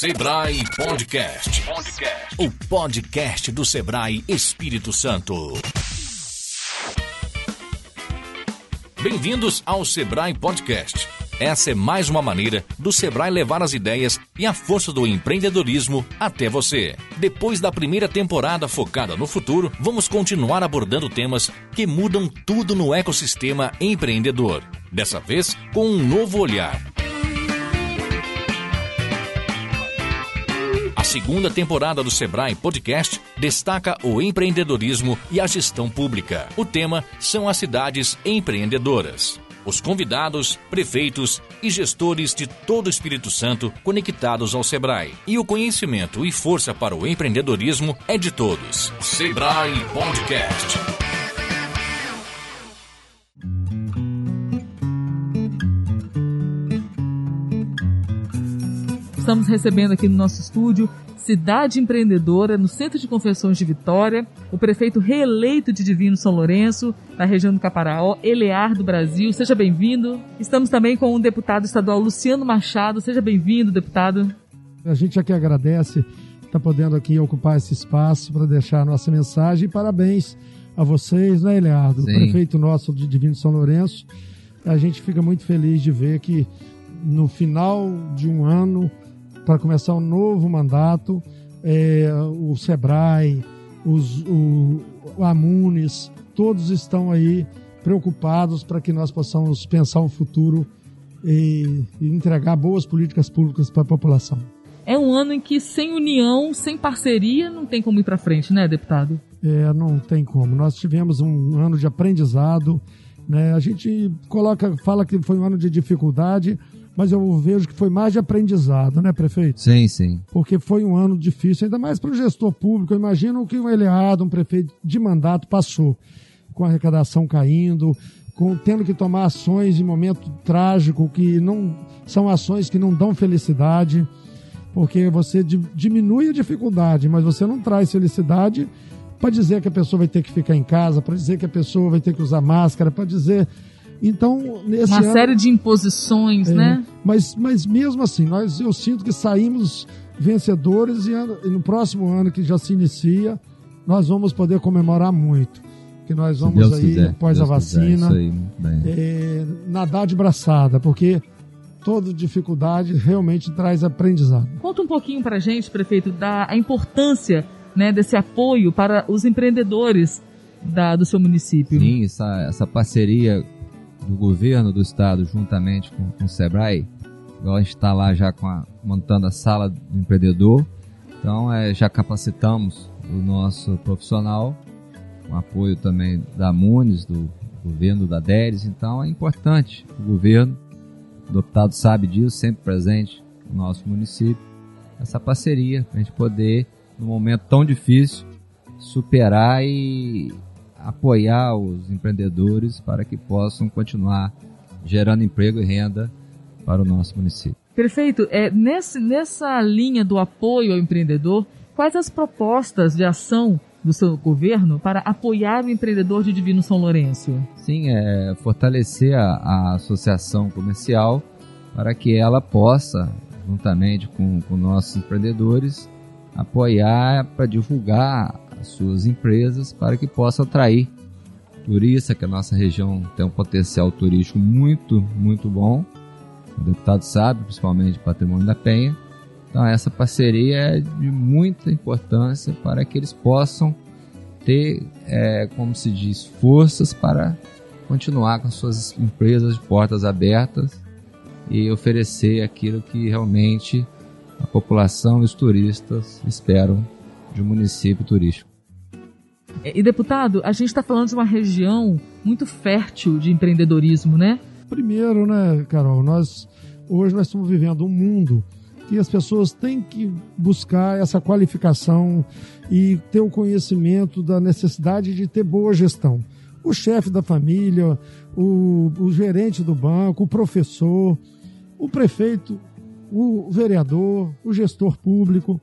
Sebrae Podcast. Podcast. O podcast do Sebrae Espírito Santo. Bem-vindos ao Sebrae Podcast. Essa é mais uma maneira do Sebrae levar as ideias e a força do empreendedorismo até você. Depois da primeira temporada focada no futuro, vamos continuar abordando temas que mudam tudo no ecossistema empreendedor. Dessa vez, com um novo olhar. Segunda temporada do Sebrae Podcast destaca o empreendedorismo e a gestão pública. O tema são as cidades empreendedoras. Os convidados, prefeitos e gestores de todo o Espírito Santo conectados ao Sebrae. E o conhecimento e força para o empreendedorismo é de todos. Sebrae Podcast. Estamos recebendo aqui no nosso estúdio Cidade Empreendedora, no Centro de Confessões de Vitória, o prefeito reeleito de Divino São Lourenço, na região do Caparaó, Elear do Brasil. Seja bem-vindo. Estamos também com o deputado estadual Luciano Machado. Seja bem-vindo, deputado. A gente aqui agradece estar podendo aqui ocupar esse espaço para deixar a nossa mensagem. Parabéns a vocês, né, Eleardo? Sim. Prefeito nosso de Divino São Lourenço. A gente fica muito feliz de ver que no final de um ano para começar um novo mandato, é, o Sebrae, os, o, o Amunes, todos estão aí preocupados para que nós possamos pensar um futuro e, e entregar boas políticas públicas para a população. É um ano em que sem união, sem parceria, não tem como ir para frente, né, deputado? É, não tem como. Nós tivemos um ano de aprendizado, né? A gente coloca, fala que foi um ano de dificuldade, mas eu vejo que foi mais de aprendizado, né, prefeito? Sim, sim. Porque foi um ano difícil, ainda mais para o gestor público. Eu imagino que um Eleado, um prefeito de mandato, passou com a arrecadação caindo, com tendo que tomar ações em momento trágico, que não são ações que não dão felicidade, porque você di- diminui a dificuldade, mas você não traz felicidade para dizer que a pessoa vai ter que ficar em casa, para dizer que a pessoa vai ter que usar máscara, para dizer. Então, nesse Uma ano, série de imposições, é, né? Mas, mas mesmo assim, nós, eu sinto que saímos vencedores e, ano- e no próximo ano que já se inicia, nós vamos poder comemorar muito. Que nós vamos Deus aí, quiser, após Deus a quiser, vacina, bem. é, nadar de braçada, porque toda dificuldade realmente traz aprendizado. Conta um pouquinho para a gente, prefeito, da a importância né, desse apoio para os empreendedores da, do seu município. Sim, essa, essa parceria do governo do estado juntamente com, com o Sebrae, igual a gente está lá já com a- montando a sala do empreendedor, então é, já capacitamos o nosso profissional, com apoio também da Munes, do governo da DERES, então é importante o governo, o deputado sabe disso, sempre presente no nosso município, essa parceria para a gente poder, num momento tão difícil, superar e apoiar os empreendedores para que possam continuar gerando emprego e renda para o nosso município. Prefeito, é, nesse, nessa linha do apoio ao empreendedor, quais as propostas de ação do seu governo para apoiar o empreendedor de Divino São Lourenço? Sim, é fortalecer a, a associação comercial para que ela possa, juntamente com, com nossos empreendedores, apoiar para divulgar as suas empresas para que possa atrair turista, que a nossa região tem um potencial turístico muito, muito bom. O deputado sabe, principalmente Patrimônio da Penha. Então essa parceria é de muita importância para que eles possam ter, é, como se diz, forças para continuar com suas empresas de portas abertas e oferecer aquilo que realmente a população e os turistas esperam de um município turístico. E, deputado, a gente está falando de uma região muito fértil de empreendedorismo, né? Primeiro, né, Carol, nós hoje nós estamos vivendo um mundo que as pessoas têm que buscar essa qualificação e ter o conhecimento da necessidade de ter boa gestão. O chefe da família, o, o gerente do banco, o professor, o prefeito, o vereador, o gestor público.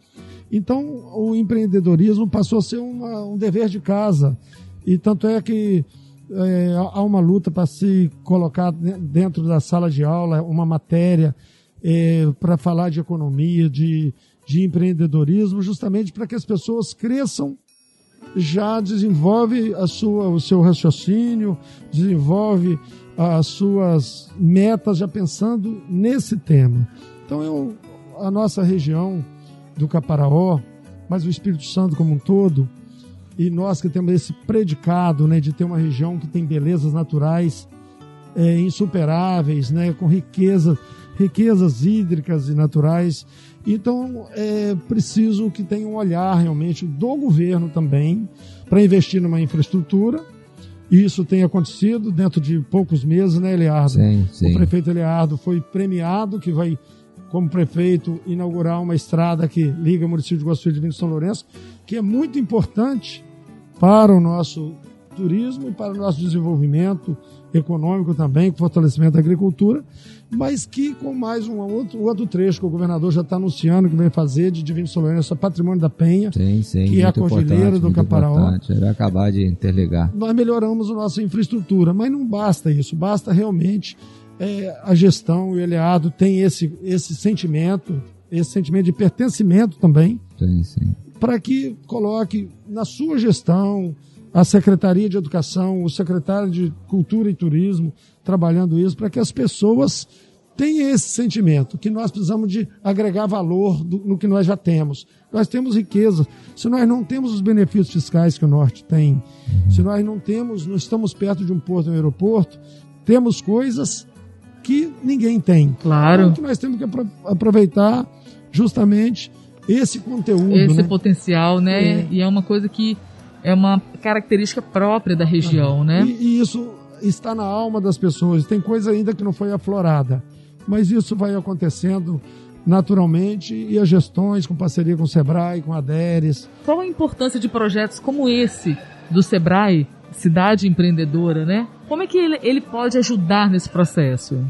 Então, o empreendedorismo passou a ser uma, um dever de casa. E tanto é que é, há uma luta para se colocar dentro da sala de aula uma matéria é, para falar de economia, de, de empreendedorismo, justamente para que as pessoas cresçam, já desenvolve a sua, o seu raciocínio, desenvolve as suas metas já pensando nesse tema. Então eu, a nossa região do Caparaó, mas o Espírito Santo como um todo, e nós que temos esse predicado né, de ter uma região que tem belezas naturais é, insuperáveis, né, com riqueza, riquezas hídricas e naturais. Então é preciso que tenha um olhar realmente do governo também para investir numa infraestrutura. E isso tem acontecido dentro de poucos meses, né, Eliardo? Sim, sim. O prefeito Eliardo foi premiado, que vai como prefeito, inaugurar uma estrada que liga o município de Guaçu de São Lourenço, que é muito importante para o nosso turismo e para o nosso desenvolvimento econômico também, com fortalecimento da agricultura, mas que com mais um outro, outro trecho que o governador já está anunciando que vem fazer de Divino São Lourenço, patrimônio da Penha, sim, sim, que é a Cordilheira do Caparaó. Ele acabar de interligar. Nós melhoramos a nossa infraestrutura, mas não basta isso, basta realmente é, a gestão e o Eliado tem esse, esse sentimento, esse sentimento de pertencimento também, para que coloque na sua gestão a Secretaria de Educação, o secretário de Cultura e Turismo, trabalhando isso, para que as pessoas tenham esse sentimento, que nós precisamos de agregar valor do, no que nós já temos. Nós temos riqueza. Se nós não temos os benefícios fiscais que o Norte tem, se nós não temos, não estamos perto de um porto, um aeroporto, temos coisas que ninguém tem. Claro. Então, que nós temos que aproveitar justamente esse conteúdo. Esse né? potencial, né? É. E é uma coisa que é uma característica própria da região, né? E, e, isso está na alma das pessoas. Tem coisa ainda que não foi aflorada. Mas isso vai acontecendo naturalmente e as gestões com parceria com o Sebrae, com a DERES. Qual a importância de projetos como esse do Sebrae cidade empreendedora, né? Como é que ele, ele pode ajudar nesse processo?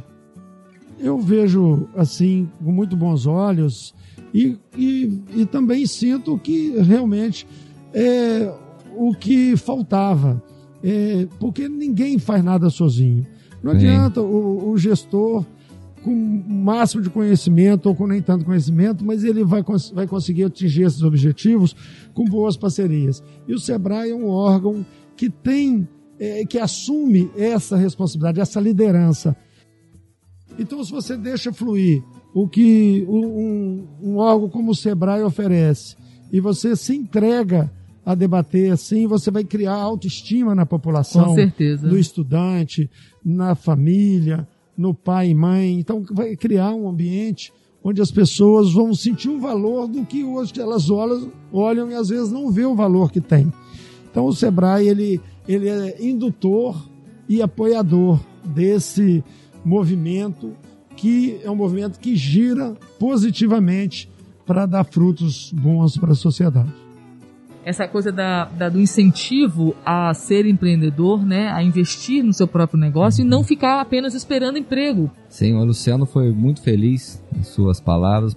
Eu vejo assim com muito bons olhos e, e, e também sinto que realmente é o que faltava, é, porque ninguém faz nada sozinho. Não Sim. adianta o, o gestor com o máximo de conhecimento ou com nem tanto conhecimento, mas ele vai, vai conseguir atingir esses objetivos com boas parcerias. E o Sebrae é um órgão que tem, é, que assume essa responsabilidade, essa liderança. Então, se você deixa fluir o que um, um órgão como o Sebrae oferece e você se entrega a debater assim, você vai criar autoestima na população, Com certeza. no estudante, na família, no pai e mãe. Então, vai criar um ambiente onde as pessoas vão sentir o valor do que hoje elas olham, olham e às vezes não vê o valor que tem. Então o Sebrae ele, ele é indutor e apoiador desse movimento que é um movimento que gira positivamente para dar frutos bons para a sociedade. Essa coisa da, da, do incentivo a ser empreendedor, né, a investir no seu próprio negócio e não ficar apenas esperando emprego. Sim, o Luciano foi muito feliz em suas palavras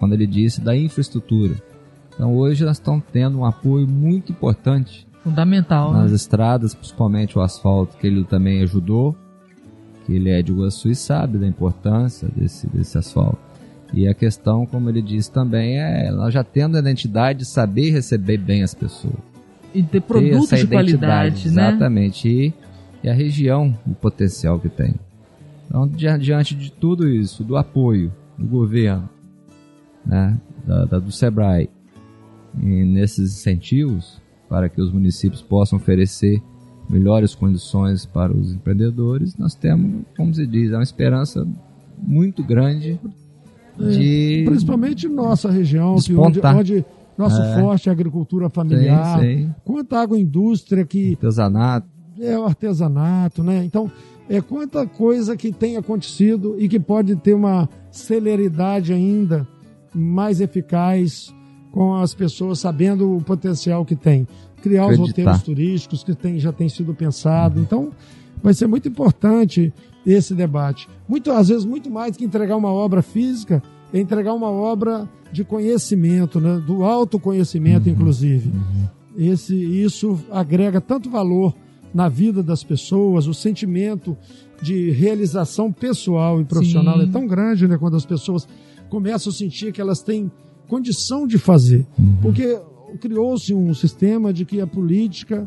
quando ele disse da infraestrutura. Então hoje nós estamos tendo um apoio muito importante Fundamental. Nas né? estradas, principalmente o asfalto, que ele também ajudou, que ele é de Iguaçu e sabe da importância desse, desse asfalto. E a questão, como ele disse também, é nós já tendo a identidade de saber receber bem as pessoas. E ter produtos ter de qualidade, né? Exatamente. E, e a região, o potencial que tem. Então, diante de tudo isso, do apoio do governo, né, da, da do SEBRAE, nesses incentivos, para que os municípios possam oferecer melhores condições para os empreendedores, nós temos, como se diz, uma esperança muito grande é, de. É, principalmente nossa região, que onde, onde nosso é. forte é a agricultura familiar, sim, sim. quanta agroindústria que. Artesanato. É o artesanato, né? Então, é quanta coisa que tem acontecido e que pode ter uma celeridade ainda mais eficaz com as pessoas sabendo o potencial que tem. Criar Acreditar. os roteiros turísticos que tem, já tem sido pensado. Uhum. Então, vai ser muito importante esse debate. Muito, às vezes, muito mais que entregar uma obra física, é entregar uma obra de conhecimento, né? do autoconhecimento, uhum. inclusive. Uhum. Esse, isso agrega tanto valor na vida das pessoas, o sentimento de realização pessoal e profissional Sim. é tão grande, né? Quando as pessoas começam a sentir que elas têm condição de fazer. Uhum. Porque criou-se um sistema de que a política,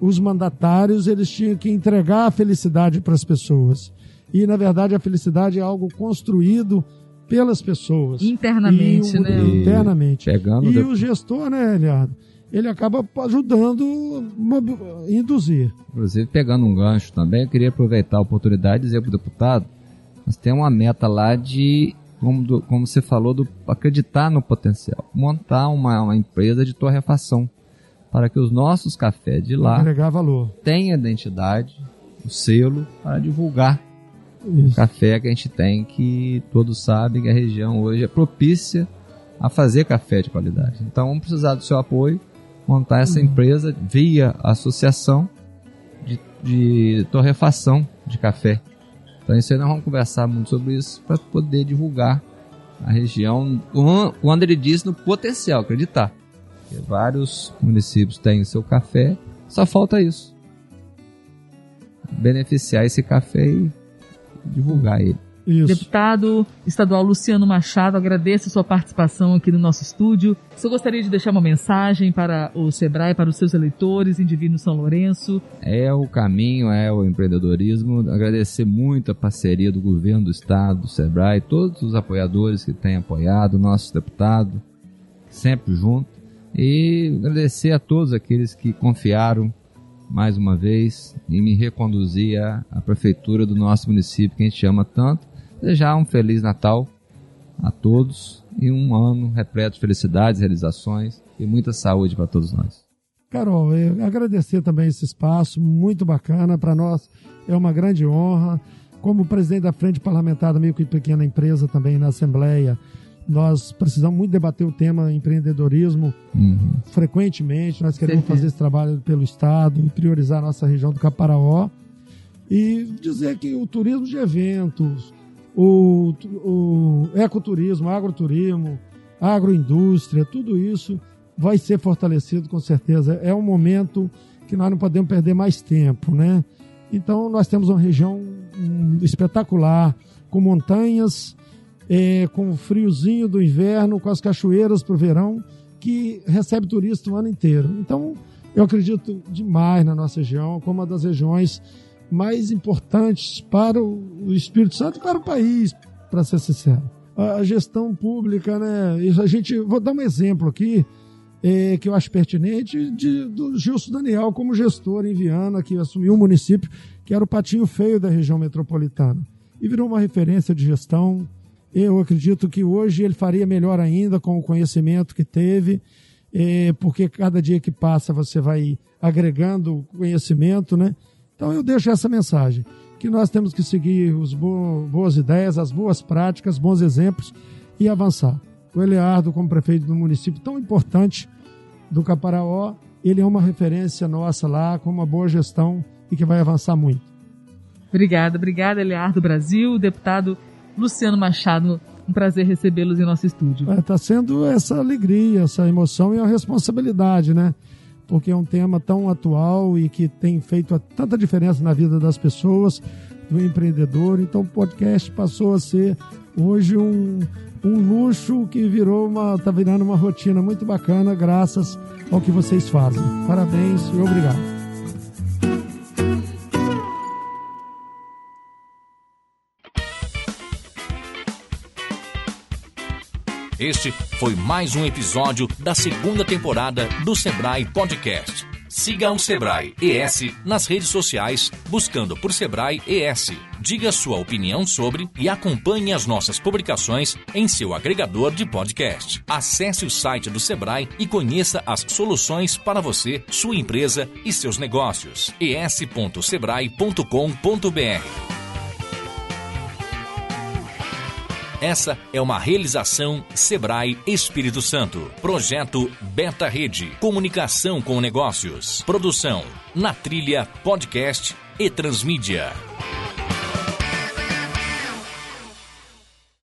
os mandatários, eles tinham que entregar a felicidade para as pessoas. E, na verdade, a felicidade é algo construído pelas pessoas. Internamente, e, né? Internamente. Pegando e o gestor, né, Eliado? Ele acaba ajudando a induzir. Inclusive, pegando um gancho também, eu queria aproveitar a oportunidade e dizer para o deputado, nós temos uma meta lá de, como, do, como você falou, do acreditar no potencial. Montar uma, uma empresa de torrefação para que os nossos cafés de lá agregar valor. tenham identidade, o selo para divulgar isso. Café que a gente tem, que todos sabem que a região hoje é propícia a fazer café de qualidade. Então vamos precisar do seu apoio, montar essa uhum. empresa via associação de, de torrefação de café. Então isso aí nós vamos conversar muito sobre isso para poder divulgar a região, quando ele diz no potencial, acreditar. Porque vários municípios têm o seu café, só falta isso. Beneficiar esse café e divulgar ele. Isso. Deputado estadual Luciano Machado, agradeço a sua participação aqui no nosso estúdio. Eu gostaria de deixar uma mensagem para o Sebrae, para os seus eleitores em Divino São Lourenço. É o caminho, é o empreendedorismo. Agradecer muito a parceria do governo do estado, do Sebrae, todos os apoiadores que têm apoiado, nosso deputado, sempre junto. E agradecer a todos aqueles que confiaram mais uma vez e me reconduzir à, à prefeitura do nosso município que a gente ama tanto. Desejar um feliz Natal a todos e um ano repleto de felicidades, realizações e muita saúde para todos nós. Carol, agradecer também esse espaço, muito bacana para nós, é uma grande honra. Como presidente da Frente Parlamentar da Micro e Pequena Empresa também na Assembleia, nós precisamos muito debater o tema empreendedorismo uhum. frequentemente. Nós queremos fazer esse trabalho pelo Estado e priorizar a nossa região do Caparaó. E dizer que o turismo de eventos, o, o ecoturismo, agroturismo, agroindústria, tudo isso vai ser fortalecido com certeza. É um momento que nós não podemos perder mais tempo, né? Então nós temos uma região espetacular, com montanhas, é, com o friozinho do inverno, com as cachoeiras para o verão, que recebe turista o ano inteiro. Então, eu acredito demais na nossa região, como uma das regiões mais importantes para o Espírito Santo e para o país, para ser sincero. A gestão pública, né? A gente, vou dar um exemplo aqui, é, que eu acho pertinente, de, do Gilson Daniel como gestor em Viana, que assumiu um município que era o patinho feio da região metropolitana. E virou uma referência de gestão, eu acredito que hoje ele faria melhor ainda com o conhecimento que teve, é, porque cada dia que passa você vai agregando conhecimento, né? Então eu deixo essa mensagem, que nós temos que seguir as boas ideias, as boas práticas, bons exemplos e avançar. O Eleardo, como prefeito do município tão importante do Caparaó, ele é uma referência nossa lá, com uma boa gestão e que vai avançar muito. Obrigada, obrigada, Eleardo Brasil, deputado Luciano Machado. Um prazer recebê-los em nosso estúdio. Está é, sendo essa alegria, essa emoção e a responsabilidade, né? Porque é um tema tão atual e que tem feito tanta diferença na vida das pessoas, do empreendedor. Então, o podcast passou a ser hoje um, um luxo que virou uma, está virando uma rotina muito bacana, graças ao que vocês fazem. Parabéns e obrigado. Este foi mais um episódio da segunda temporada do Sebrae Podcast. Siga o Sebrae ES nas redes sociais, buscando por Sebrae ES. Diga sua opinião sobre e acompanhe as nossas publicações em seu agregador de podcast. Acesse o site do Sebrae e conheça as soluções para você, sua empresa e seus negócios. es.sebrae.com.br Essa é uma realização Sebrae Espírito Santo. Projeto Beta Rede. Comunicação com negócios. Produção. Na Trilha Podcast e Transmídia.